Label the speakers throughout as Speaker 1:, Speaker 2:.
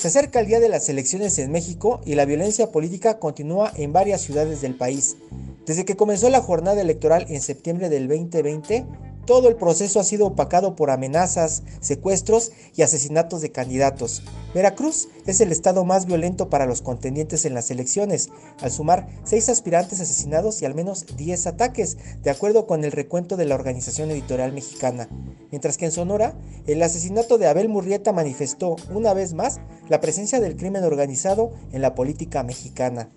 Speaker 1: Se acerca el día de las elecciones en México y la violencia política continúa en varias ciudades del país. Desde que comenzó la jornada electoral en septiembre del 2020, todo el proceso ha sido opacado por amenazas, secuestros y asesinatos de candidatos. Veracruz es el estado más violento para los contendientes en las elecciones, al sumar seis aspirantes asesinados y al menos 10 ataques, de acuerdo con el recuento de la Organización Editorial Mexicana. Mientras que en Sonora, el asesinato de Abel Murrieta manifestó una vez más la presencia del crimen organizado en la política mexicana.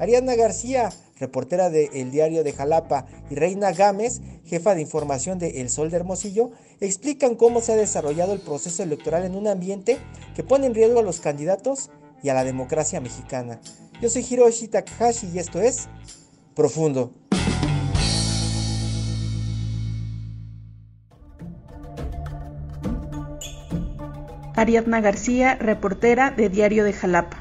Speaker 1: Ariana García, reportera de El Diario de Jalapa, y Reina Gámez, jefa de información de El Sol de Hermosillo, explican cómo se ha desarrollado el proceso electoral en un ambiente que pone en riesgo a los candidatos y a la democracia mexicana. Yo soy Hiroshi Takahashi y esto es Profundo.
Speaker 2: Ariadna García, reportera de Diario de Jalapa.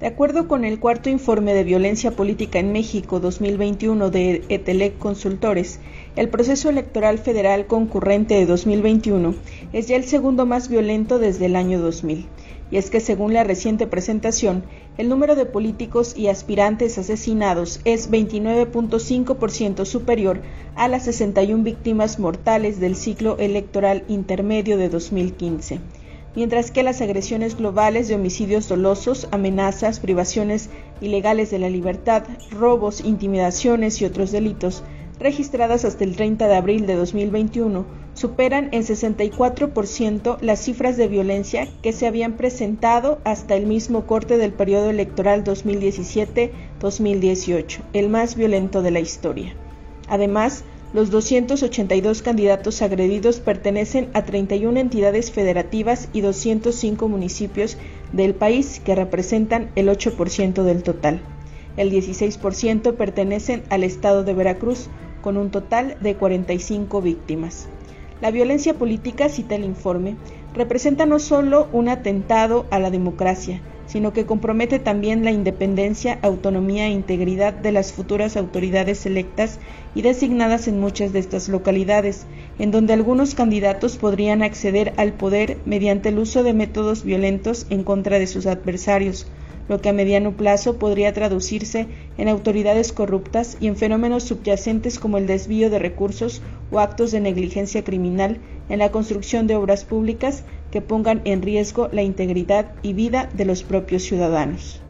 Speaker 2: De acuerdo con el cuarto informe de violencia política en México 2021 de Etelec Consultores, el proceso electoral federal concurrente de 2021 es ya el segundo más violento desde el año 2000. Y es que según la reciente presentación, el número de políticos y aspirantes asesinados es 29.5% superior a las 61 víctimas mortales del ciclo electoral intermedio de 2015 mientras que las agresiones globales de homicidios dolosos, amenazas, privaciones ilegales de la libertad, robos, intimidaciones y otros delitos registradas hasta el 30 de abril de 2021 superan en 64% las cifras de violencia que se habían presentado hasta el mismo corte del periodo electoral 2017-2018, el más violento de la historia. Además, los 282 candidatos agredidos pertenecen a 31 entidades federativas y 205 municipios del país que representan el 8% del total. El 16% pertenecen al estado de Veracruz, con un total de 45 víctimas. La violencia política, cita el informe, representa no solo un atentado a la democracia, sino que compromete también la independencia, autonomía e integridad de las futuras autoridades electas y designadas en muchas de estas localidades, en donde algunos candidatos podrían acceder al poder mediante el uso de métodos violentos en contra de sus adversarios, lo que a mediano plazo podría traducirse en autoridades corruptas y en fenómenos subyacentes como el desvío de recursos o actos de negligencia criminal en la construcción de obras públicas que pongan en riesgo la integridad y vida de los propios ciudadanos.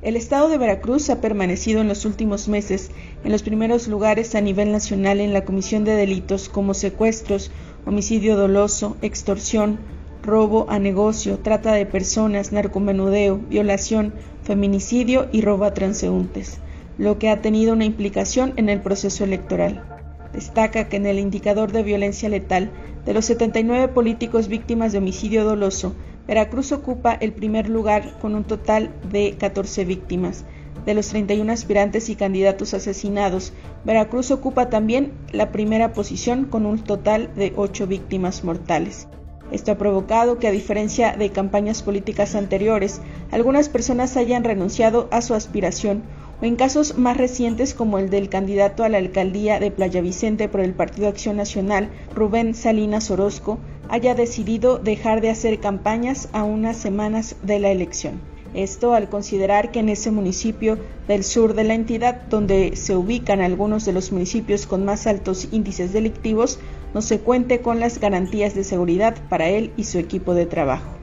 Speaker 2: El estado de Veracruz ha permanecido en los últimos meses en los primeros lugares a nivel nacional en la comisión de delitos como secuestros, homicidio doloso, extorsión, robo a negocio, trata de personas, narcomenudeo, violación, feminicidio y robo a transeúntes, lo que ha tenido una implicación en el proceso electoral. Destaca que en el indicador de violencia letal, de los 79 políticos víctimas de homicidio doloso, Veracruz ocupa el primer lugar con un total de 14 víctimas. De los 31 aspirantes y candidatos asesinados, Veracruz ocupa también la primera posición con un total de 8 víctimas mortales. Esto ha provocado que, a diferencia de campañas políticas anteriores, algunas personas hayan renunciado a su aspiración o en casos más recientes como el del candidato a la alcaldía de Playa Vicente por el Partido Acción Nacional, Rubén Salinas Orozco, haya decidido dejar de hacer campañas a unas semanas de la elección. Esto al considerar que en ese municipio del sur de la entidad, donde se ubican algunos de los municipios con más altos índices delictivos, no se cuente con las garantías de seguridad para él y su equipo de trabajo.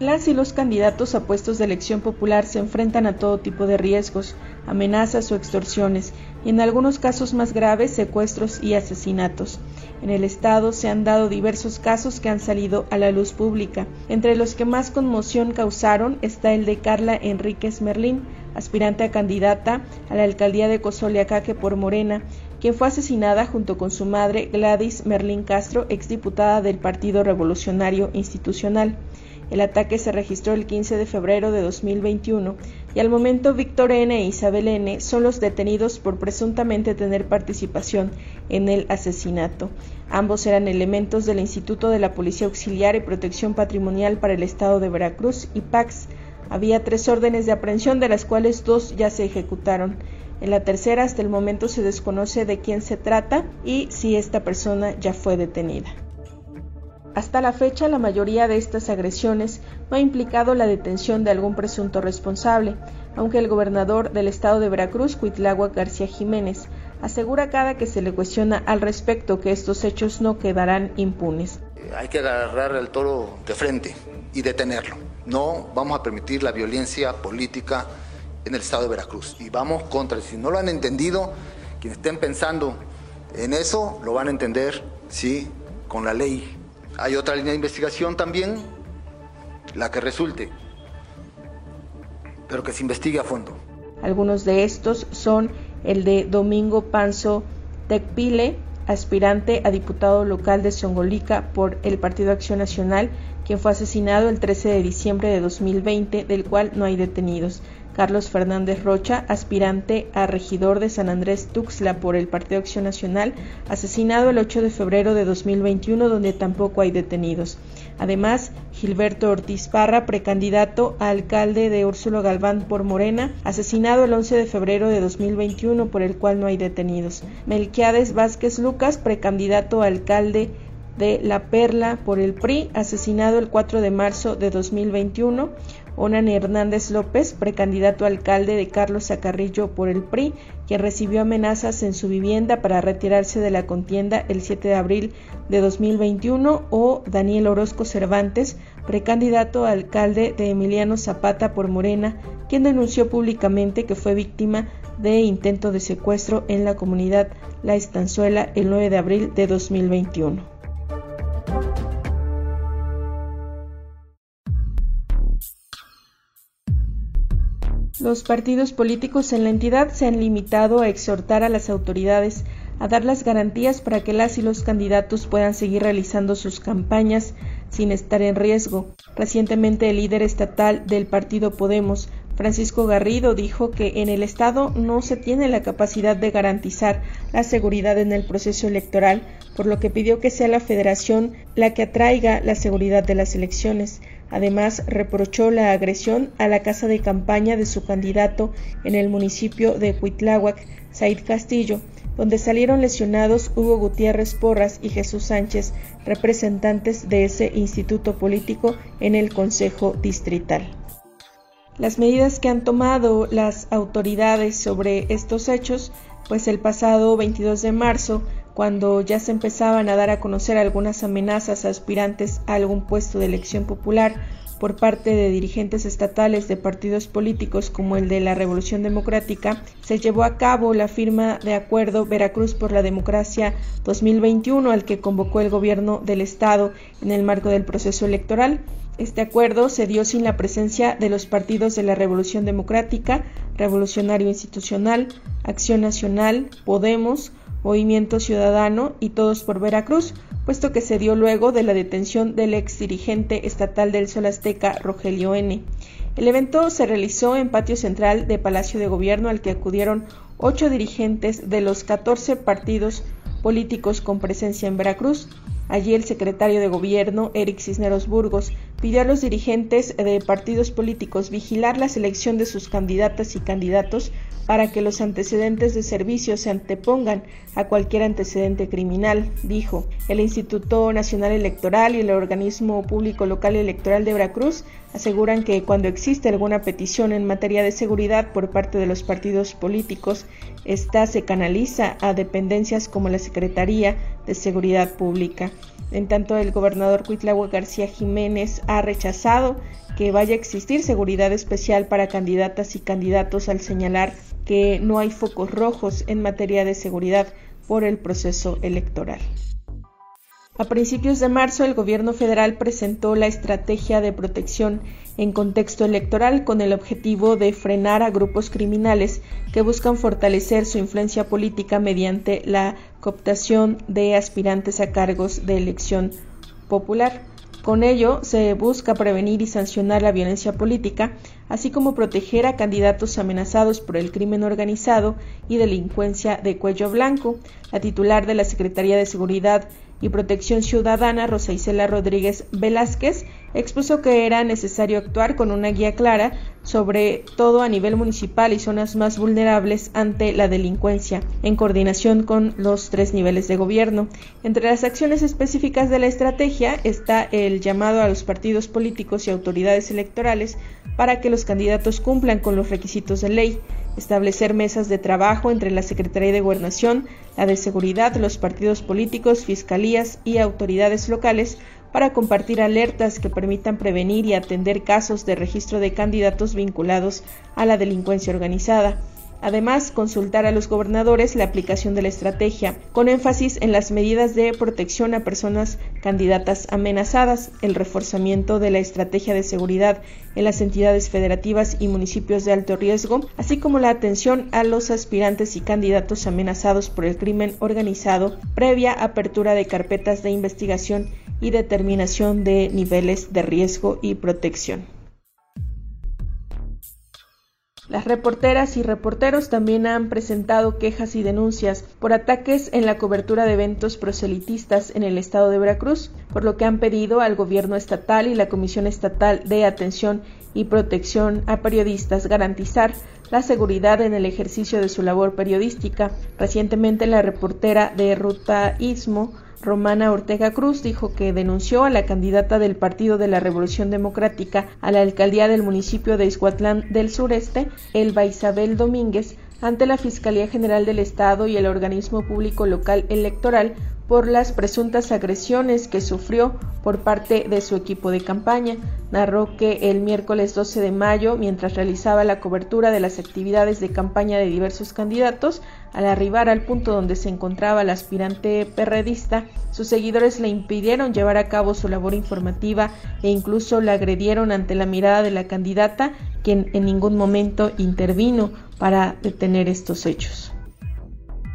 Speaker 2: Las y los candidatos a puestos de elección popular se enfrentan a todo tipo de riesgos, amenazas o extorsiones, y en algunos casos más graves, secuestros y asesinatos. En el Estado se han dado diversos casos que han salido a la luz pública. Entre los que más conmoción causaron está el de Carla Enríquez Merlín, aspirante a candidata a la alcaldía de Cozoleacaque por Morena, quien fue asesinada junto con su madre Gladys Merlín Castro, exdiputada del Partido Revolucionario Institucional. El ataque se registró el 15 de febrero de 2021 y al momento Víctor N. e Isabel N. son los detenidos por presuntamente tener participación en el asesinato. Ambos eran elementos del Instituto de la Policía Auxiliar y Protección Patrimonial para el Estado de Veracruz y PAX. Había tres órdenes de aprehensión de las cuales dos ya se ejecutaron. En la tercera hasta el momento se desconoce de quién se trata y si esta persona ya fue detenida. Hasta la fecha, la mayoría de estas agresiones no ha implicado la detención de algún presunto responsable, aunque el gobernador del estado de Veracruz, Cuitlagua García Jiménez, asegura cada que se le cuestiona al respecto que estos hechos no quedarán impunes.
Speaker 3: Hay que agarrar al toro de frente y detenerlo. No vamos a permitir la violencia política en el estado de Veracruz. Y vamos contra, si no lo han entendido, quienes estén pensando en eso, lo van a entender, sí, con la ley hay otra línea de investigación también, la que resulte, pero que se investigue a fondo.
Speaker 2: Algunos de estos son el de Domingo Panzo Tecpile, aspirante a diputado local de Songolica por el Partido Acción Nacional, quien fue asesinado el 13 de diciembre de 2020, del cual no hay detenidos. Carlos Fernández Rocha, aspirante a regidor de San Andrés Tuxtla por el Partido Acción Nacional, asesinado el 8 de febrero de 2021, donde tampoco hay detenidos. Además, Gilberto Ortiz Parra, precandidato a alcalde de Úrsulo Galván por Morena, asesinado el 11 de febrero de 2021, por el cual no hay detenidos. Melquiades Vázquez Lucas, precandidato a alcalde de La Perla por el PRI, asesinado el 4 de marzo de 2021. Onan Hernández López, precandidato alcalde de Carlos Zacarrillo por el PRI, quien recibió amenazas en su vivienda para retirarse de la contienda el 7 de abril de 2021, o Daniel Orozco Cervantes, precandidato alcalde de Emiliano Zapata por Morena, quien denunció públicamente que fue víctima de intento de secuestro en la comunidad La Estanzuela el 9 de abril de 2021. Los partidos políticos en la entidad se han limitado a exhortar a las autoridades a dar las garantías para que las y los candidatos puedan seguir realizando sus campañas sin estar en riesgo. Recientemente el líder estatal del partido Podemos, Francisco Garrido, dijo que en el Estado no se tiene la capacidad de garantizar la seguridad en el proceso electoral, por lo que pidió que sea la Federación la que atraiga la seguridad de las elecciones. Además, reprochó la agresión a la casa de campaña de su candidato en el municipio de Cuitláhuac, Said Castillo, donde salieron lesionados Hugo Gutiérrez Porras y Jesús Sánchez, representantes de ese instituto político en el Consejo Distrital. Las medidas que han tomado las autoridades sobre estos hechos, pues el pasado 22 de marzo cuando ya se empezaban a dar a conocer algunas amenazas aspirantes a algún puesto de elección popular por parte de dirigentes estatales de partidos políticos como el de la Revolución Democrática, se llevó a cabo la firma de acuerdo Veracruz por la Democracia 2021 al que convocó el gobierno del Estado en el marco del proceso electoral. Este acuerdo se dio sin la presencia de los partidos de la Revolución Democrática, Revolucionario Institucional, Acción Nacional, Podemos, Movimiento Ciudadano y Todos por Veracruz, puesto que se dio luego de la detención del ex dirigente estatal del Sol Azteca, Rogelio N. El evento se realizó en patio central de Palacio de Gobierno al que acudieron ocho dirigentes de los 14 partidos políticos con presencia en Veracruz. Allí el secretario de Gobierno, Eric Cisneros Burgos, pidió a los dirigentes de partidos políticos vigilar la selección de sus candidatas y candidatos para que los antecedentes de servicio se antepongan a cualquier antecedente criminal, dijo. El Instituto Nacional Electoral y el Organismo Público Local Electoral de Veracruz aseguran que cuando existe alguna petición en materia de seguridad por parte de los partidos políticos, esta se canaliza a dependencias como la Secretaría de Seguridad Pública. En tanto, el gobernador Cuitlagua García Jiménez ha rechazado que vaya a existir seguridad especial para candidatas y candidatos al señalar que no hay focos rojos en materia de seguridad por el proceso electoral. A principios de marzo, el gobierno federal presentó la estrategia de protección en contexto electoral con el objetivo de frenar a grupos criminales que buscan fortalecer su influencia política mediante la cooptación de aspirantes a cargos de elección popular. Con ello se busca prevenir y sancionar la violencia política, así como proteger a candidatos amenazados por el crimen organizado y delincuencia de cuello blanco. La titular de la Secretaría de Seguridad y Protección Ciudadana, Rosa Isela Rodríguez Velázquez, expuso que era necesario actuar con una guía clara, sobre todo a nivel municipal y zonas más vulnerables ante la delincuencia, en coordinación con los tres niveles de gobierno. Entre las acciones específicas de la estrategia está el llamado a los partidos políticos y autoridades electorales para que los candidatos cumplan con los requisitos de ley, establecer mesas de trabajo entre la Secretaría de Gobernación, la de Seguridad, los partidos políticos, fiscalías y autoridades locales para compartir alertas que permitan prevenir y atender casos de registro de candidatos vinculados a la delincuencia organizada. Además, consultar a los gobernadores la aplicación de la estrategia, con énfasis en las medidas de protección a personas candidatas amenazadas, el reforzamiento de la estrategia de seguridad en las entidades federativas y municipios de alto riesgo, así como la atención a los aspirantes y candidatos amenazados por el crimen organizado, previa apertura de carpetas de investigación y determinación de niveles de riesgo y protección. Las reporteras y reporteros también han presentado quejas y denuncias por ataques en la cobertura de eventos proselitistas en el estado de Veracruz, por lo que han pedido al gobierno estatal y la Comisión Estatal de Atención y Protección a Periodistas garantizar la seguridad en el ejercicio de su labor periodística. Recientemente la reportera de Ruta Istmo Romana Ortega Cruz dijo que denunció a la candidata del Partido de la Revolución Democrática a la alcaldía del municipio de Izhuatlán del Sureste, Elba Isabel Domínguez, ante la Fiscalía General del Estado y el organismo público local electoral por las presuntas agresiones que sufrió por parte de su equipo de campaña. Narró que el miércoles 12 de mayo, mientras realizaba la cobertura de las actividades de campaña de diversos candidatos, al arribar al punto donde se encontraba la aspirante perredista, sus seguidores le impidieron llevar a cabo su labor informativa e incluso la agredieron ante la mirada de la candidata, quien en ningún momento intervino para detener estos hechos.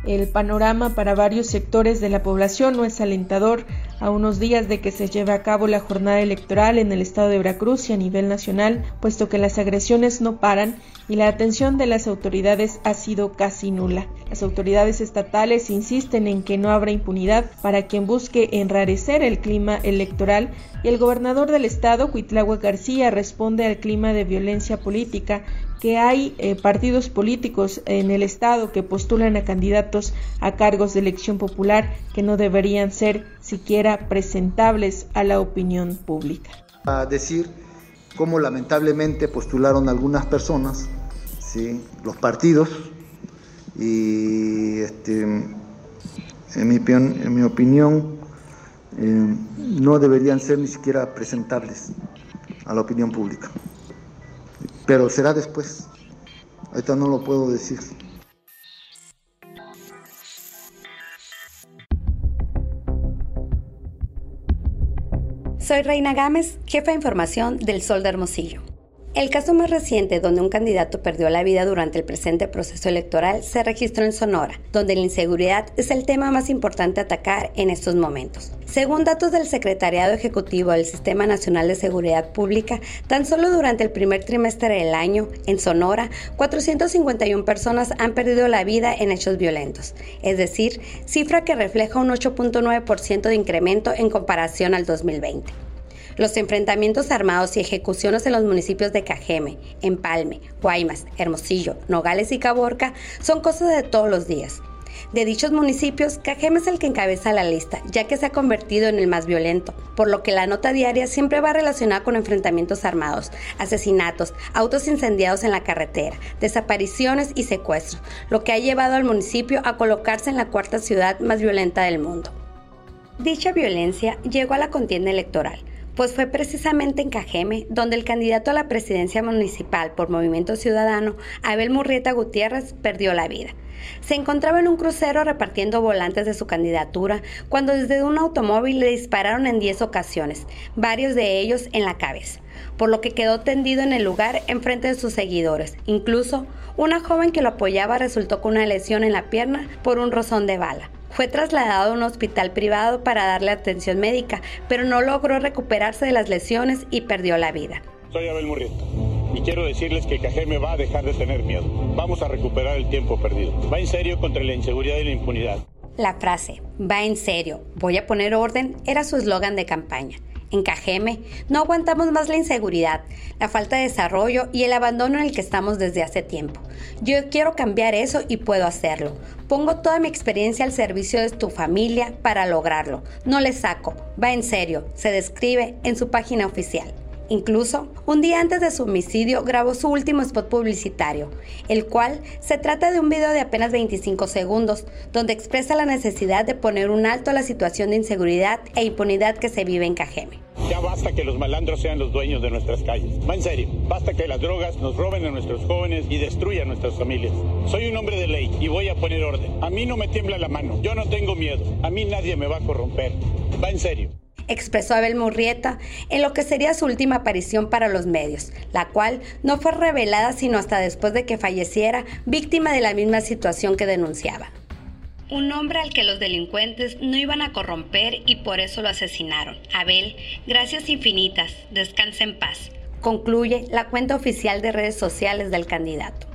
Speaker 2: El panorama para varios sectores de la población no es alentador a unos días de que se lleve a cabo la jornada electoral en el estado de Veracruz y a nivel nacional, puesto que las agresiones no paran y la atención de las autoridades ha sido casi nula. Las autoridades estatales insisten en que no habrá impunidad para quien busque enrarecer el clima electoral y el gobernador del estado, Cuitlagua García, responde al clima de violencia política que hay eh, partidos políticos en el Estado que postulan a candidatos a cargos de elección popular que no deberían ser siquiera presentables a la opinión pública.
Speaker 4: A decir cómo lamentablemente postularon algunas personas, ¿sí? los partidos, y este, en, mi, en mi opinión eh, no deberían ser ni siquiera presentables a la opinión pública pero será después. Ahorita no lo puedo decir.
Speaker 5: Soy Reina Gámez, jefa de información del Sol de Hermosillo. El caso más reciente donde un candidato perdió la vida durante el presente proceso electoral se registró en Sonora, donde la inseguridad es el tema más importante a atacar en estos momentos. Según datos del Secretariado Ejecutivo del Sistema Nacional de Seguridad Pública, tan solo durante el primer trimestre del año, en Sonora, 451 personas han perdido la vida en hechos violentos, es decir, cifra que refleja un 8.9% de incremento en comparación al 2020. Los enfrentamientos armados y ejecuciones en los municipios de Cajeme, Empalme, Guaymas, Hermosillo, Nogales y Caborca son cosas de todos los días. De dichos municipios, Cajeme es el que encabeza la lista, ya que se ha convertido en el más violento, por lo que la nota diaria siempre va relacionada con enfrentamientos armados, asesinatos, autos incendiados en la carretera, desapariciones y secuestros, lo que ha llevado al municipio a colocarse en la cuarta ciudad más violenta del mundo. Dicha violencia llegó a la contienda electoral, pues fue precisamente en Cajeme donde el candidato a la presidencia municipal por Movimiento Ciudadano, Abel Murrieta Gutiérrez, perdió la vida. Se encontraba en un crucero repartiendo volantes de su candidatura cuando desde un automóvil le dispararon en 10 ocasiones, varios de ellos en la cabeza, por lo que quedó tendido en el lugar enfrente de sus seguidores. Incluso, una joven que lo apoyaba resultó con una lesión en la pierna por un rozón de bala. Fue trasladado a un hospital privado para darle atención médica, pero no logró recuperarse de las lesiones y perdió la vida.
Speaker 6: Soy Abel Murrieta y quiero decirles que Cajeme va a dejar de tener miedo. Vamos a recuperar el tiempo perdido. Va en serio contra la inseguridad y la impunidad.
Speaker 5: La frase, va en serio, voy a poner orden, era su eslogan de campaña. En Cajeme no aguantamos más la inseguridad, la falta de desarrollo y el abandono en el que estamos desde hace tiempo. Yo quiero cambiar eso y puedo hacerlo. Pongo toda mi experiencia al servicio de tu familia para lograrlo. No le saco, va en serio, se describe en su página oficial. Incluso, un día antes de su homicidio grabó su último spot publicitario, el cual se trata de un video de apenas 25 segundos, donde expresa la necesidad de poner un alto a la situación de inseguridad e impunidad que se vive en Cajeme.
Speaker 6: Ya basta que los malandros sean los dueños de nuestras calles. Va en serio, basta que las drogas nos roben a nuestros jóvenes y destruyan nuestras familias. Soy un hombre de ley y voy a poner orden. A mí no me tiembla la mano, yo no tengo miedo, a mí nadie me va a corromper. Va en serio
Speaker 5: expresó Abel Murrieta en lo que sería su última aparición para los medios, la cual no fue revelada sino hasta después de que falleciera, víctima de la misma situación que denunciaba. Un hombre al que los delincuentes no iban a corromper y por eso lo asesinaron. Abel, gracias infinitas, descansa en paz. Concluye la cuenta oficial de redes sociales del candidato.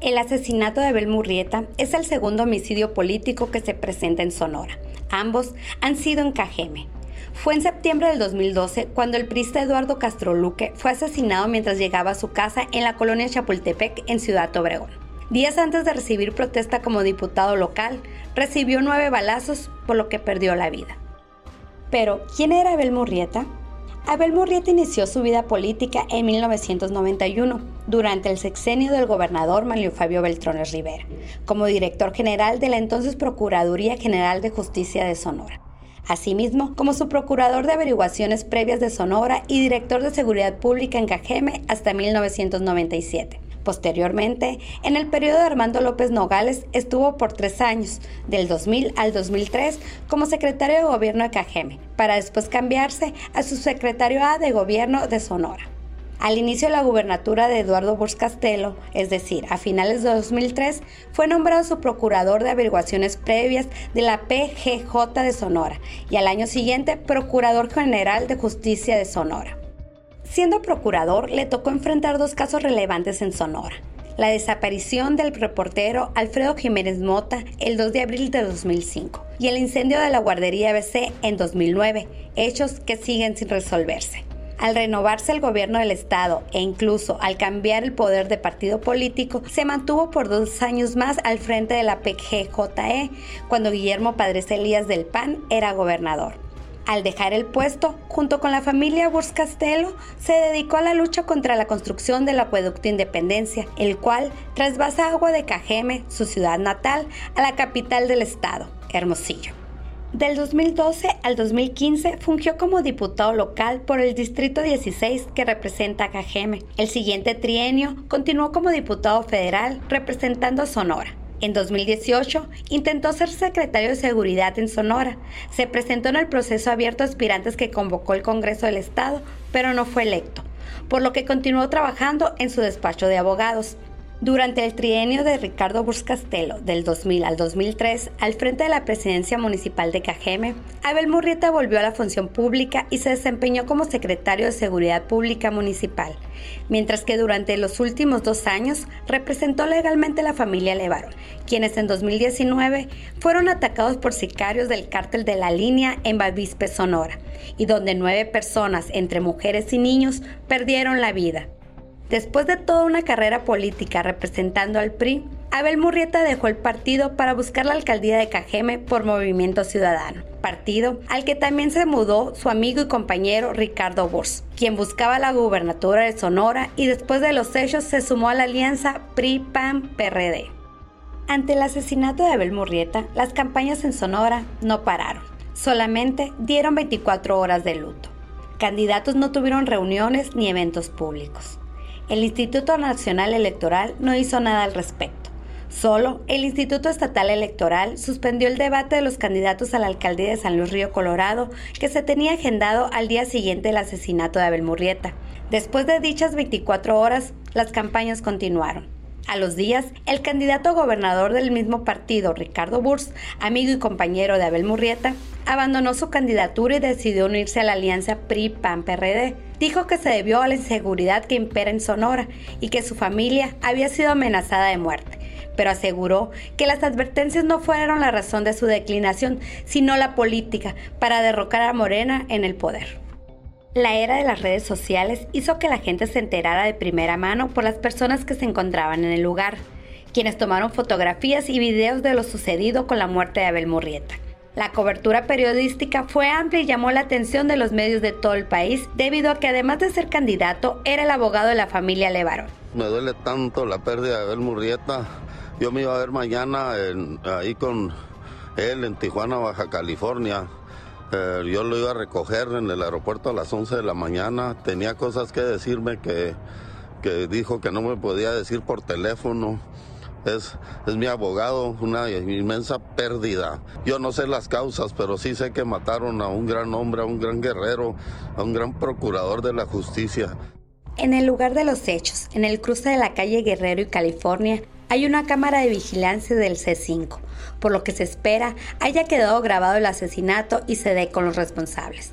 Speaker 5: El asesinato de Abel Murrieta es el segundo homicidio político que se presenta en Sonora. Ambos han sido en Cajeme. Fue en septiembre del 2012 cuando el priista Eduardo Castro Luque fue asesinado mientras llegaba a su casa en la colonia Chapultepec en Ciudad Obregón. Días antes de recibir protesta como diputado local, recibió nueve balazos por lo que perdió la vida. Pero, ¿quién era Abel Murrieta? Abel Murrieta inició su vida política en 1991, durante el sexenio del gobernador Manlio Fabio Beltrones Rivera, como director general de la entonces Procuraduría General de Justicia de Sonora. Asimismo, como su procurador de averiguaciones previas de Sonora y director de seguridad pública en Cajeme hasta 1997. Posteriormente, en el periodo de Armando López Nogales, estuvo por tres años, del 2000 al 2003, como secretario de gobierno de Cajeme, para después cambiarse a su secretario A de gobierno de Sonora. Al inicio de la gubernatura de Eduardo Burs Castelo, es decir, a finales de 2003, fue nombrado su procurador de averiguaciones previas de la PGJ de Sonora y al año siguiente procurador general de justicia de Sonora. Siendo procurador, le tocó enfrentar dos casos relevantes en Sonora. La desaparición del reportero Alfredo Jiménez Mota el 2 de abril de 2005 y el incendio de la guardería ABC en 2009, hechos que siguen sin resolverse. Al renovarse el gobierno del Estado e incluso al cambiar el poder de partido político, se mantuvo por dos años más al frente de la PGJE, cuando Guillermo Padres Elías del PAN era gobernador. Al dejar el puesto, junto con la familia Burs Castelo, se dedicó a la lucha contra la construcción del acueducto Independencia, el cual trasvasa agua de Cajeme, su ciudad natal, a la capital del estado, Hermosillo. Del 2012 al 2015 fungió como diputado local por el Distrito 16 que representa a Cajeme. El siguiente trienio continuó como diputado federal representando a Sonora. En 2018 intentó ser secretario de Seguridad en Sonora. Se presentó en el proceso abierto a aspirantes que convocó el Congreso del Estado, pero no fue electo, por lo que continuó trabajando en su despacho de abogados. Durante el trienio de Ricardo Buscastelo del 2000 al 2003, al frente de la presidencia municipal de Cajeme, Abel Murrieta volvió a la función pública y se desempeñó como secretario de Seguridad Pública Municipal, mientras que durante los últimos dos años representó legalmente a la familia Levaro, quienes en 2019 fueron atacados por sicarios del cártel de la línea en Bavispe, Sonora, y donde nueve personas, entre mujeres y niños, perdieron la vida. Después de toda una carrera política representando al PRI, Abel Murrieta dejó el partido para buscar la alcaldía de Cajeme por Movimiento Ciudadano, partido al que también se mudó su amigo y compañero Ricardo Bors, quien buscaba la gubernatura de Sonora y después de los hechos se sumó a la alianza PRI-PAN-PRD. Ante el asesinato de Abel Murrieta, las campañas en Sonora no pararon, solamente dieron 24 horas de luto. Candidatos no tuvieron reuniones ni eventos públicos. El Instituto Nacional Electoral no hizo nada al respecto. Solo el Instituto Estatal Electoral suspendió el debate de los candidatos a la alcaldía de San Luis Río Colorado que se tenía agendado al día siguiente del asesinato de Abel Murrieta. Después de dichas 24 horas, las campañas continuaron. A los días, el candidato gobernador del mismo partido, Ricardo Burs, amigo y compañero de Abel Murrieta, abandonó su candidatura y decidió unirse a la alianza PRI-PAN-PRD. Dijo que se debió a la inseguridad que impera en Sonora y que su familia había sido amenazada de muerte, pero aseguró que las advertencias no fueron la razón de su declinación, sino la política para derrocar a Morena en el poder. La era de las redes sociales hizo que la gente se enterara de primera mano por las personas que se encontraban en el lugar, quienes tomaron fotografías y videos de lo sucedido con la muerte de Abel Murrieta. La cobertura periodística fue amplia y llamó la atención de los medios de todo el país debido a que además de ser candidato era el abogado de la familia Levarón.
Speaker 7: Me duele tanto la pérdida de Abel Murrieta. Yo me iba a ver mañana ahí con él en Tijuana, Baja California. Eh, yo lo iba a recoger en el aeropuerto a las 11 de la mañana. Tenía cosas que decirme que, que dijo que no me podía decir por teléfono. Es, es mi abogado, una inmensa pérdida. Yo no sé las causas, pero sí sé que mataron a un gran hombre, a un gran guerrero, a un gran procurador de la justicia.
Speaker 5: En el lugar de los hechos, en el cruce de la calle Guerrero y California, hay una cámara de vigilancia del C5, por lo que se espera haya quedado grabado el asesinato y se dé con los responsables.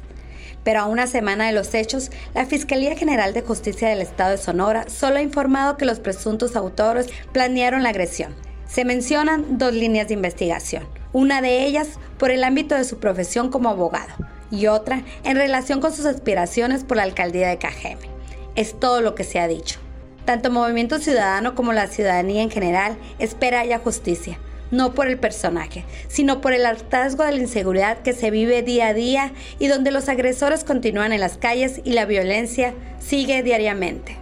Speaker 5: Pero a una semana de los hechos, la Fiscalía General de Justicia del Estado de Sonora solo ha informado que los presuntos autores planearon la agresión. Se mencionan dos líneas de investigación, una de ellas por el ámbito de su profesión como abogado y otra en relación con sus aspiraciones por la alcaldía de Cajeme. Es todo lo que se ha dicho. Tanto Movimiento Ciudadano como la ciudadanía en general espera haya justicia, no por el personaje, sino por el hartazgo de la inseguridad que se vive día a día y donde los agresores continúan en las calles y la violencia sigue diariamente.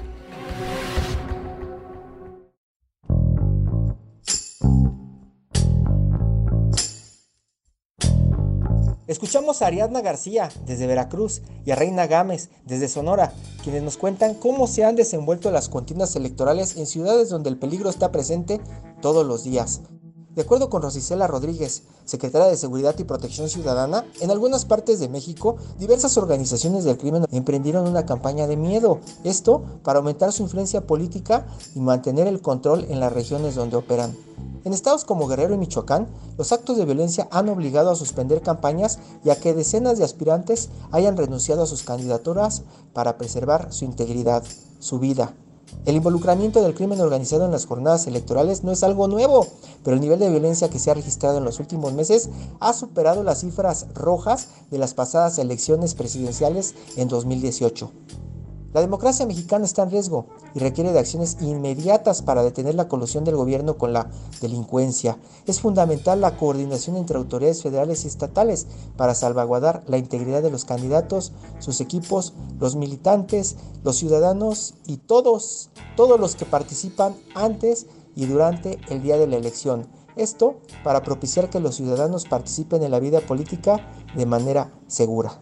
Speaker 1: Escuchamos a Ariadna García desde Veracruz y a Reina Gámez desde Sonora, quienes nos cuentan cómo se han desenvuelto las contiendas electorales en ciudades donde el peligro está presente todos los días. De acuerdo con Rosicela Rodríguez, secretaria de Seguridad y Protección Ciudadana, en algunas partes de México, diversas organizaciones del crimen emprendieron una campaña de miedo. Esto para aumentar su influencia política y mantener el control en las regiones donde operan. En estados como Guerrero y Michoacán, los actos de violencia han obligado a suspender campañas y a que decenas de aspirantes hayan renunciado a sus candidaturas para preservar su integridad, su vida. El involucramiento del crimen organizado en las jornadas electorales no es algo nuevo, pero el nivel de violencia que se ha registrado en los últimos meses ha superado las cifras rojas de las pasadas elecciones presidenciales en 2018. La democracia mexicana está en riesgo y requiere de acciones inmediatas para detener la colusión del gobierno con la delincuencia. Es fundamental la coordinación entre autoridades federales y estatales para salvaguardar la integridad de los candidatos, sus equipos, los militantes, los ciudadanos y todos, todos los que participan antes y durante el día de la elección. Esto para propiciar que los ciudadanos participen en la vida política de manera segura.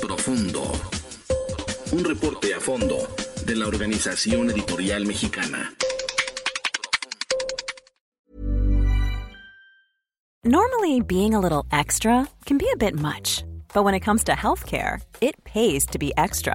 Speaker 8: Profundo. Un reporte a fondo de la Organización Editorial Mexicana.
Speaker 9: Normally, being a little extra can be a bit much, but when it comes to healthcare, it pays to be extra.